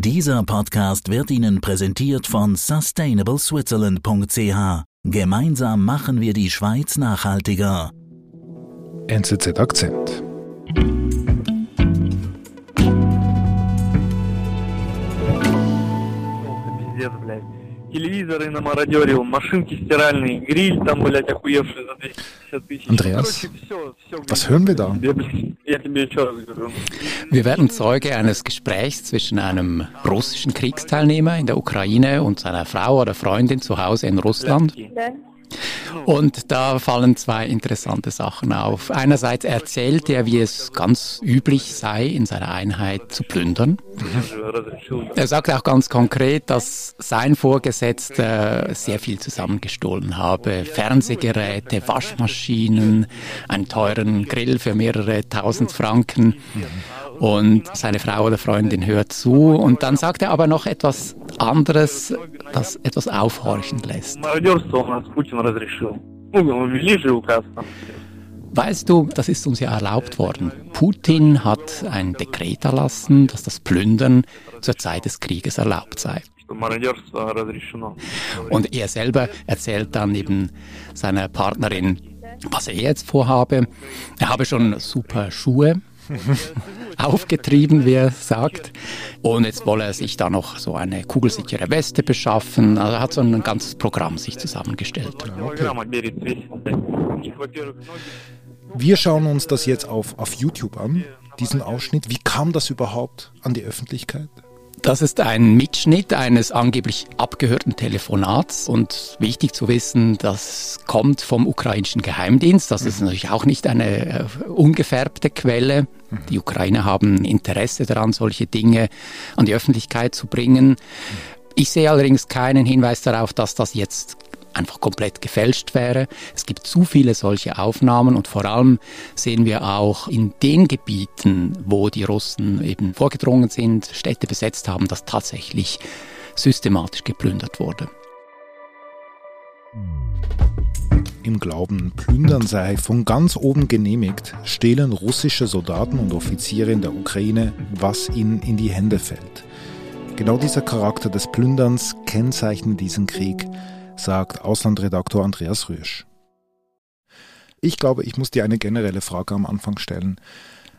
Dieser Podcast wird Ihnen präsentiert von sustainableswitzerland.ch. Gemeinsam machen wir die Schweiz nachhaltiger. NZZ Akzent. Пиздец, блядь. Телевизоры на мародере, машинки стиральные, гриль там, блядь, охуевший за 250 тысяч. Andreas, Короче, все, все, Was hören wir da? Wir werden Zeuge eines Gesprächs zwischen einem russischen Kriegsteilnehmer in der Ukraine und seiner Frau oder Freundin zu Hause in Russland. Und da fallen zwei interessante Sachen auf. Einerseits erzählt er, wie es ganz üblich sei, in seiner Einheit zu plündern. Er sagt auch ganz konkret, dass sein Vorgesetzter sehr viel zusammengestohlen habe. Fernsehgeräte, Waschmaschinen, einen teuren Grill für mehrere tausend Franken. Und seine Frau oder Freundin hört zu. Und dann sagt er aber noch etwas anderes, das etwas aufhorchen lässt. Weißt du, das ist uns ja erlaubt worden. Putin hat ein Dekret erlassen, dass das Plündern zur Zeit des Krieges erlaubt sei. Und er selber erzählt dann eben seiner Partnerin, was er jetzt vorhabe. Er habe schon super Schuhe, aufgetrieben, wie er sagt. Und jetzt wolle er sich da noch so eine kugelsichere Weste beschaffen. Also er hat so ein ganzes Programm sich zusammengestellt. Okay. Wir schauen uns das jetzt auf, auf YouTube an, diesen Ausschnitt. Wie kam das überhaupt an die Öffentlichkeit? Das ist ein Mitschnitt eines angeblich abgehörten Telefonats und wichtig zu wissen, das kommt vom ukrainischen Geheimdienst. Das ist natürlich auch nicht eine äh, ungefärbte Quelle. Die Ukrainer haben Interesse daran, solche Dinge an die Öffentlichkeit zu bringen. Ich sehe allerdings keinen Hinweis darauf, dass das jetzt einfach komplett gefälscht wäre. Es gibt zu viele solche Aufnahmen und vor allem sehen wir auch in den Gebieten, wo die Russen eben vorgedrungen sind, Städte besetzt haben, dass tatsächlich systematisch geplündert wurde. Im Glauben, Plündern sei von ganz oben genehmigt, stehlen russische Soldaten und Offiziere in der Ukraine, was ihnen in die Hände fällt. Genau dieser Charakter des Plünderns kennzeichnet diesen Krieg, sagt Auslandredaktor Andreas Rüsch. Ich glaube, ich muss dir eine generelle Frage am Anfang stellen.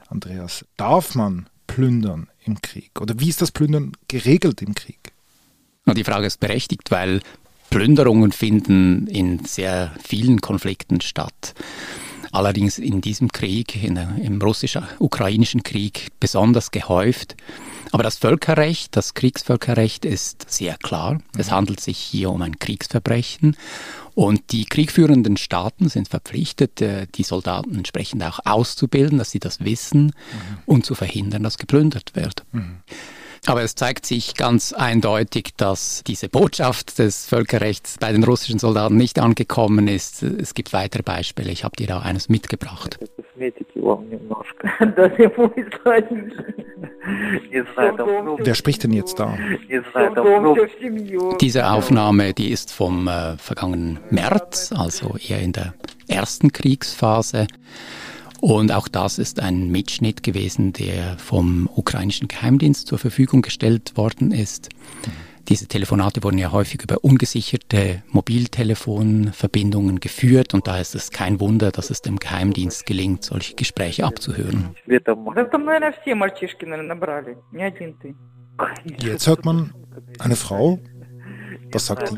Andreas, darf man plündern im Krieg? Oder wie ist das Plündern geregelt im Krieg? Die Frage ist berechtigt, weil Plünderungen finden in sehr vielen Konflikten statt. Allerdings in diesem Krieg, in, im russisch-ukrainischen Krieg, besonders gehäuft. Aber das Völkerrecht, das Kriegsvölkerrecht ist sehr klar. Es handelt sich hier um ein Kriegsverbrechen. Und die kriegführenden Staaten sind verpflichtet, äh, die Soldaten entsprechend auch auszubilden, dass sie das wissen und zu verhindern, dass geplündert wird. Aber es zeigt sich ganz eindeutig, dass diese Botschaft des Völkerrechts bei den russischen Soldaten nicht angekommen ist. Es gibt weitere Beispiele. Ich habe dir da eines mitgebracht. Wer spricht denn jetzt da? Diese Aufnahme, die ist vom äh, vergangenen März, also eher in der ersten Kriegsphase. Und auch das ist ein Mitschnitt gewesen, der vom ukrainischen Geheimdienst zur Verfügung gestellt worden ist. Diese Telefonate wurden ja häufig über ungesicherte Mobiltelefonverbindungen geführt und da ist es kein Wunder, dass es dem Geheimdienst gelingt, solche Gespräche abzuhören. Jetzt hört man eine Frau, das sagt sie.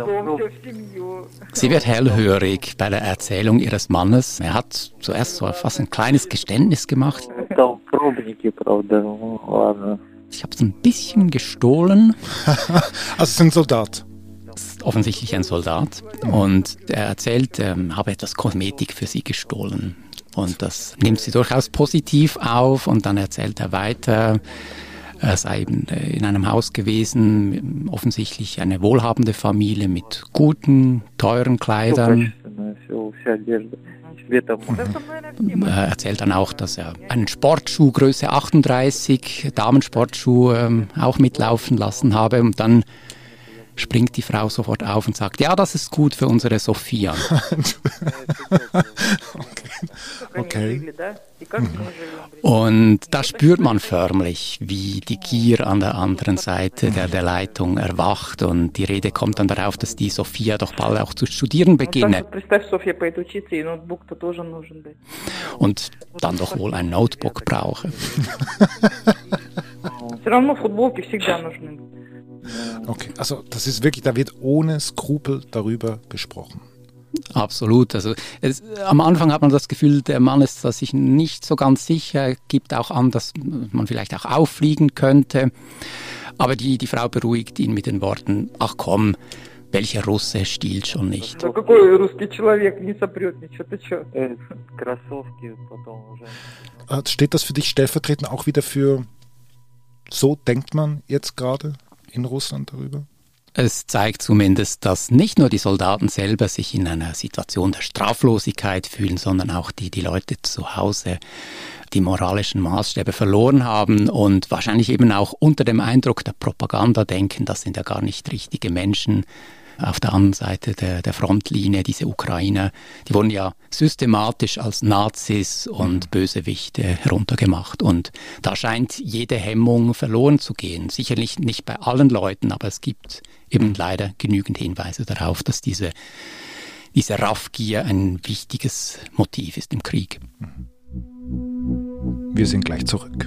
Sie wird hellhörig bei der Erzählung ihres Mannes. Er hat zuerst so fast ein kleines Geständnis gemacht. Ich habe es ein bisschen gestohlen. also es ist ein Soldat. Ist offensichtlich ein Soldat. Und er erzählt, er habe etwas Kosmetik für sie gestohlen. Und das nimmt sie durchaus positiv auf und dann erzählt er weiter. Er sei eben äh, in einem Haus gewesen, offensichtlich eine wohlhabende Familie mit guten, teuren Kleidern. Mhm. Er erzählt dann auch, dass er einen Sportschuh Größe 38, Damensportschuh, ähm, auch mitlaufen lassen habe und dann springt die Frau sofort auf und sagt, ja, das ist gut für unsere Sophia. okay. okay. Und da spürt man förmlich, wie die Gier an der anderen Seite der, der Leitung erwacht und die Rede kommt dann darauf, dass die Sophia doch bald auch zu studieren beginne. Und dann doch wohl ein Notebook brauche. Okay, also das ist wirklich, da wird ohne Skrupel darüber gesprochen. Absolut. Also es, am Anfang hat man das Gefühl, der Mann ist sich nicht so ganz sicher, gibt auch an, dass man vielleicht auch auffliegen könnte. Aber die, die Frau beruhigt ihn mit den Worten, ach komm, welcher Russe stiehlt schon nicht? Äh, steht das für dich stellvertretend auch wieder für so denkt man jetzt gerade? In Russland darüber? Es zeigt zumindest, dass nicht nur die Soldaten selber sich in einer Situation der Straflosigkeit fühlen, sondern auch die, die Leute zu Hause die moralischen Maßstäbe verloren haben und wahrscheinlich eben auch unter dem Eindruck der Propaganda denken, das sind ja gar nicht richtige Menschen. Auf der anderen Seite der, der Frontlinie, diese Ukrainer, die wurden ja systematisch als Nazis und Bösewichte heruntergemacht. Und da scheint jede Hemmung verloren zu gehen. Sicherlich nicht bei allen Leuten, aber es gibt eben leider genügend Hinweise darauf, dass diese, diese Raffgier ein wichtiges Motiv ist im Krieg. Wir sind gleich zurück.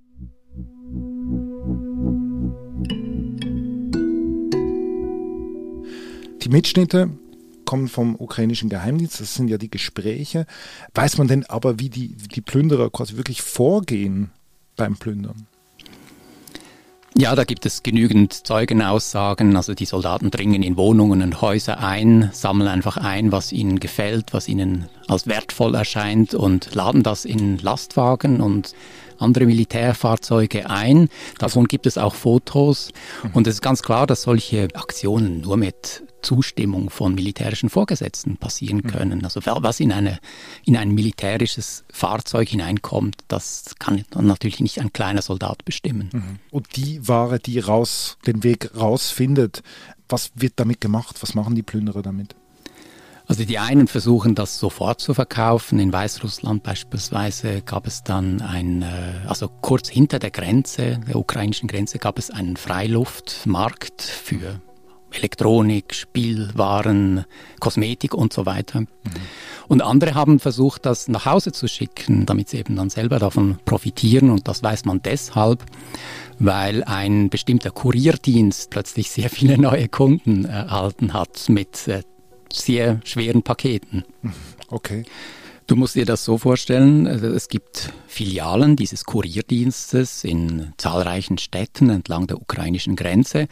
Mitschnitte kommen vom ukrainischen Geheimdienst, das sind ja die Gespräche. Weiß man denn aber, wie die, die Plünderer quasi wirklich vorgehen beim Plündern? Ja, da gibt es genügend Zeugenaussagen. Also die Soldaten dringen in Wohnungen und Häuser ein, sammeln einfach ein, was ihnen gefällt, was ihnen als wertvoll erscheint und laden das in Lastwagen und andere Militärfahrzeuge ein. Davon gibt es auch Fotos. Und es ist ganz klar, dass solche Aktionen nur mit Zustimmung von militärischen Vorgesetzten passieren können. Also was in, eine, in ein militärisches Fahrzeug hineinkommt, das kann dann natürlich nicht ein kleiner Soldat bestimmen. Und die Ware, die raus, den Weg rausfindet, was wird damit gemacht? Was machen die Plünderer damit? Also die einen versuchen das sofort zu verkaufen. In Weißrussland beispielsweise gab es dann ein, äh, also kurz hinter der Grenze, der ukrainischen Grenze, gab es einen Freiluftmarkt für Elektronik, Spielwaren, Kosmetik und so weiter. Und andere haben versucht, das nach Hause zu schicken, damit sie eben dann selber davon profitieren. Und das weiß man deshalb, weil ein bestimmter Kurierdienst plötzlich sehr viele neue Kunden erhalten hat mit äh, sehr schweren Paketen. Okay. Du musst dir das so vorstellen, also es gibt Filialen dieses Kurierdienstes in zahlreichen Städten entlang der ukrainischen Grenze.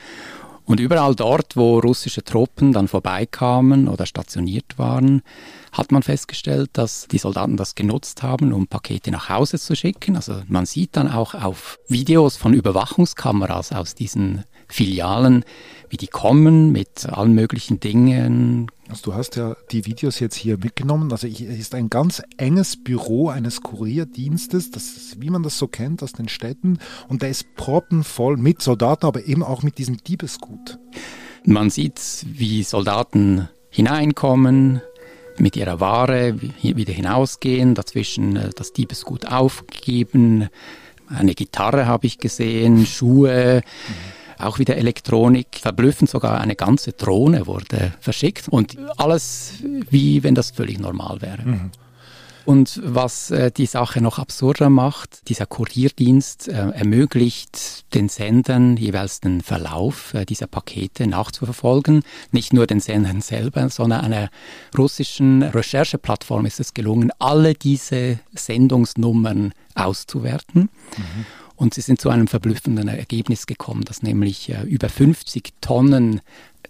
Und überall dort, wo russische Truppen dann vorbeikamen oder stationiert waren, hat man festgestellt, dass die Soldaten das genutzt haben, um Pakete nach Hause zu schicken. Also man sieht dann auch auf Videos von Überwachungskameras aus diesen Filialen, wie die kommen mit allen möglichen Dingen, Also du hast ja die Videos jetzt hier mitgenommen. Also hier ist ein ganz enges Büro eines Kurierdienstes, das ist, wie man das so kennt aus den Städten. Und der ist proppenvoll mit Soldaten, aber eben auch mit diesem Diebesgut. Man sieht, wie Soldaten hineinkommen, mit ihrer Ware wieder hinausgehen, dazwischen äh, das Diebesgut aufgeben. Eine Gitarre habe ich gesehen, Schuhe. Mhm auch wieder Elektronik, verblüffend sogar eine ganze Drohne wurde verschickt und alles wie wenn das völlig normal wäre. Mhm. Und was äh, die Sache noch absurder macht, dieser Kurierdienst äh, ermöglicht den Sendern jeweils den Verlauf äh, dieser Pakete nachzuverfolgen. Nicht nur den Sendern selber, sondern einer russischen Rechercheplattform ist es gelungen, alle diese Sendungsnummern auszuwerten. Mhm. Und sie sind zu einem verblüffenden Ergebnis gekommen, dass nämlich äh, über 50 Tonnen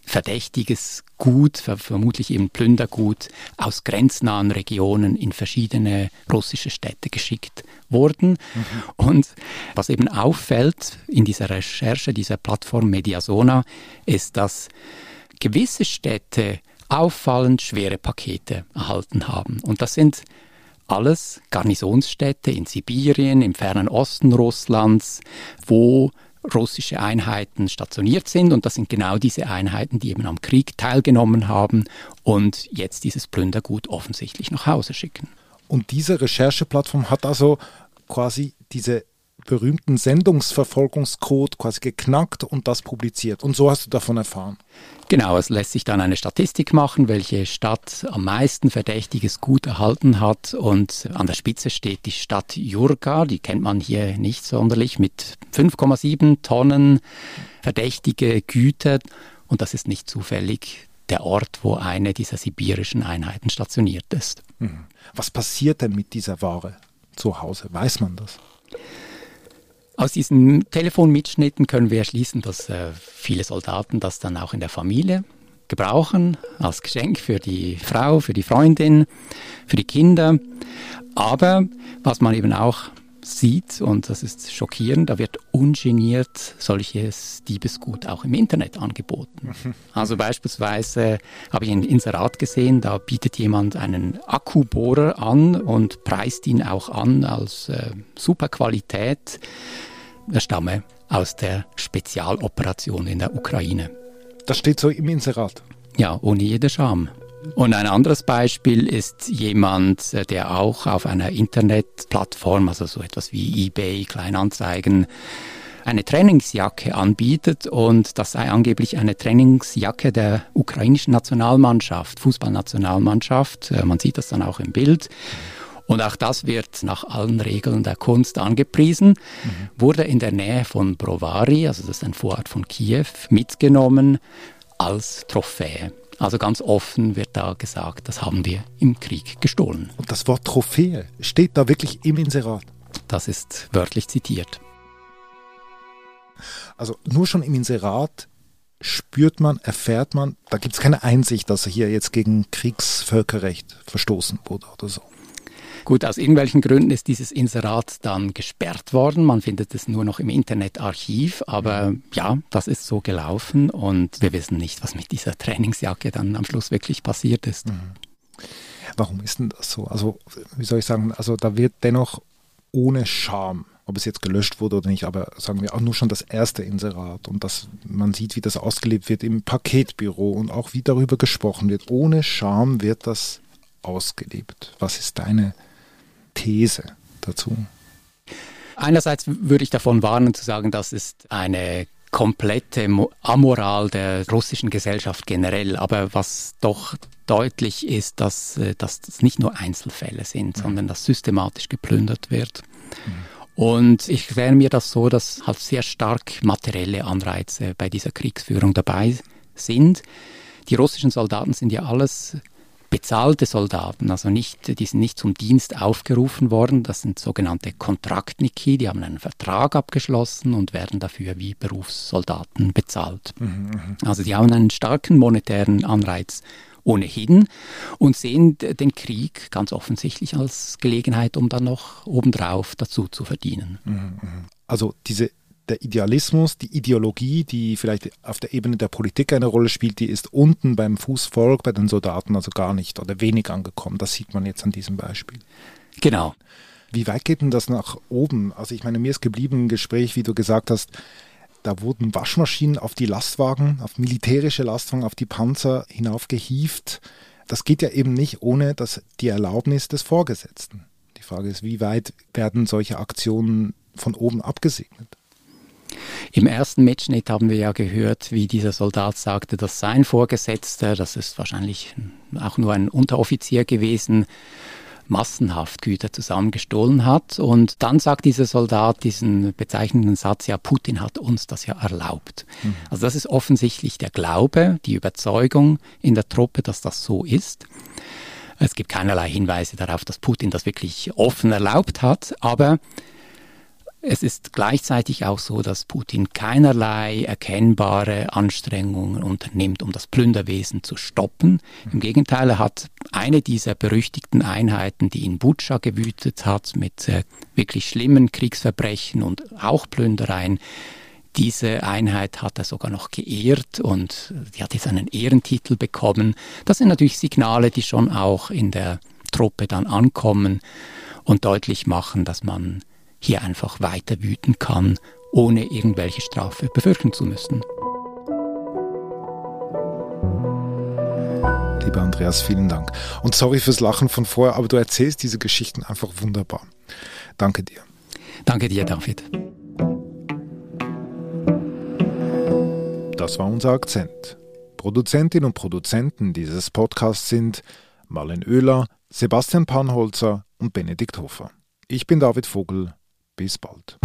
verdächtiges Gut, vermutlich eben Plündergut, aus grenznahen Regionen in verschiedene russische Städte geschickt wurden. Mhm. Und was eben auffällt in dieser Recherche dieser Plattform Mediasona, ist, dass gewisse Städte auffallend schwere Pakete erhalten haben. Und das sind alles Garnisonsstädte in Sibirien, im fernen Osten Russlands, wo russische Einheiten stationiert sind. Und das sind genau diese Einheiten, die eben am Krieg teilgenommen haben und jetzt dieses Plündergut offensichtlich nach Hause schicken. Und diese Rechercheplattform hat also quasi diese berühmten Sendungsverfolgungscode quasi geknackt und das publiziert. Und so hast du davon erfahren. Genau, es lässt sich dann eine Statistik machen, welche Stadt am meisten verdächtiges Gut erhalten hat. Und an der Spitze steht die Stadt Jurga, die kennt man hier nicht sonderlich, mit 5,7 Tonnen verdächtige Güter. Und das ist nicht zufällig der Ort, wo eine dieser sibirischen Einheiten stationiert ist. Mhm. Was passiert denn mit dieser Ware zu Hause? Weiß man das? Aus diesen Telefonmitschnitten können wir schließen, dass äh, viele Soldaten das dann auch in der Familie gebrauchen, als Geschenk für die Frau, für die Freundin, für die Kinder. Aber was man eben auch sieht, und das ist schockierend, da wird ungeniert solches Diebesgut auch im Internet angeboten. Also beispielsweise habe ich ein Inserat gesehen, da bietet jemand einen Akkubohrer an und preist ihn auch an als äh, super Qualität er stamme aus der Spezialoperation in der Ukraine. Das steht so im Inserat. Ja, ohne jede Scham. Und ein anderes Beispiel ist jemand, äh, der auch auf einer Internetplattform, also so etwas wie eBay, Kleinanzeigen, eine Trainingsjacke anbietet und das sei angeblich eine Trainingsjacke der ukrainischen Nationalmannschaft, Fußballnationalmannschaft. Äh, man sieht das dann auch im Bild. Und auch das wird nach allen Regeln der Kunst angepriesen, mhm. wurde in der Nähe von Brovary, also das ist ein Vorort von Kiew, mitgenommen als Trophäe. Also ganz offen wird da gesagt, das haben wir im Krieg gestohlen. Und das Wort Trophäe steht da wirklich im Inserat? Das ist wörtlich zitiert. Also nur schon im Inserat spürt man, erfährt man, da gibt es keine Einsicht, dass er hier jetzt gegen Kriegsvölkerrecht verstoßen wurde oder so. Gut, aus irgendwelchen Gründen ist dieses Inserat dann gesperrt worden. Man findet es nur noch im Internetarchiv, aber ja, das ist so gelaufen und wir wissen nicht, was mit dieser Trainingsjacke dann am Schluss wirklich passiert ist. Mhm. Warum ist denn das so? Also, wie soll ich sagen, also da wird dennoch ohne Scham ob es jetzt gelöscht wurde oder nicht, aber sagen wir auch nur schon das erste Inserat und dass man sieht, wie das ausgelebt wird im Paketbüro und auch wie darüber gesprochen wird. Ohne Scham wird das ausgelebt. Was ist deine These dazu? Einerseits würde ich davon warnen zu sagen, das ist eine komplette Amoral der russischen Gesellschaft generell. Aber was doch deutlich ist, dass, äh, dass das nicht nur Einzelfälle sind, mhm. sondern dass systematisch geplündert wird. Mhm. Und ich erkläre mir das so, dass halt sehr stark materielle Anreize bei dieser Kriegsführung dabei sind. Die russischen Soldaten sind ja alles bezahlte Soldaten, also nicht, die sind nicht zum Dienst aufgerufen worden, das sind sogenannte Kontraktniki, die haben einen Vertrag abgeschlossen und werden dafür wie Berufssoldaten bezahlt. Mhm, mhm. also die haben einen starken monetären Anreiz ohnehin und sehen den Krieg ganz offensichtlich als Gelegenheit, um dann noch obendrauf dazu zu verdienen. Mhm, also diese der Idealismus, die Ideologie, die vielleicht auf der Ebene der Politik eine Rolle spielt, die ist unten beim Fußvolk, bei den Soldaten also gar nicht oder wenig angekommen. Das sieht man jetzt an diesem Beispiel. Genau. Wie weit geht denn das nach oben? Also ich meine, mir ist geblieben im Gespräch, wie du gesagt hast, da wurden Waschmaschinen auf die Lastwagen, auf militärische Lastwagen, auf die Panzer hinaufgehieft. Das geht ja eben nicht ohne das, die Erlaubnis des Vorgesetzten. Die Frage ist, wie weit werden solche Aktionen von oben abgesegnet? Im ersten Mitschnitt haben wir ja gehört, wie dieser Soldat sagte, dass sein Vorgesetzter, das ist wahrscheinlich auch nur ein Unteroffizier gewesen, massenhaft Güter zusammengestohlen hat. Und dann sagt dieser Soldat diesen bezeichnenden Satz, ja, Putin hat uns das ja erlaubt. Mhm. Also das ist offensichtlich der Glaube, die Überzeugung in der Truppe, dass das so ist. Es gibt keinerlei Hinweise darauf, dass Putin das wirklich offen erlaubt hat, aber Es ist gleichzeitig auch so, dass Putin keinerlei erkennbare Anstrengungen unternimmt, um das Plünderwesen zu stoppen. Im Gegenteil, er hat eine dieser berüchtigten Einheiten, die in Butscha gewütet hat, mit äh, wirklich schlimmen Kriegsverbrechen und auch Plündereien, diese Einheit hat er sogar noch geehrt und die hat jetzt einen Ehrentitel bekommen. Das sind natürlich Signale, die schon auch in der Truppe dann ankommen und deutlich machen, dass man hier einfach weiter wüten kann, ohne irgendwelche Strafe befürchten zu müssen. Lieber Andreas, vielen Dank. Und sorry fürs Lachen von vorher, aber du erzählst diese Geschichten einfach wunderbar. Danke dir. Danke dir, David. Das war unser Akzent. Produzentinnen und Produzenten dieses Podcasts sind Marlen Oehler, Sebastian Panholzer und Benedikt Hofer. Ich bin David Vogel. Bis bald.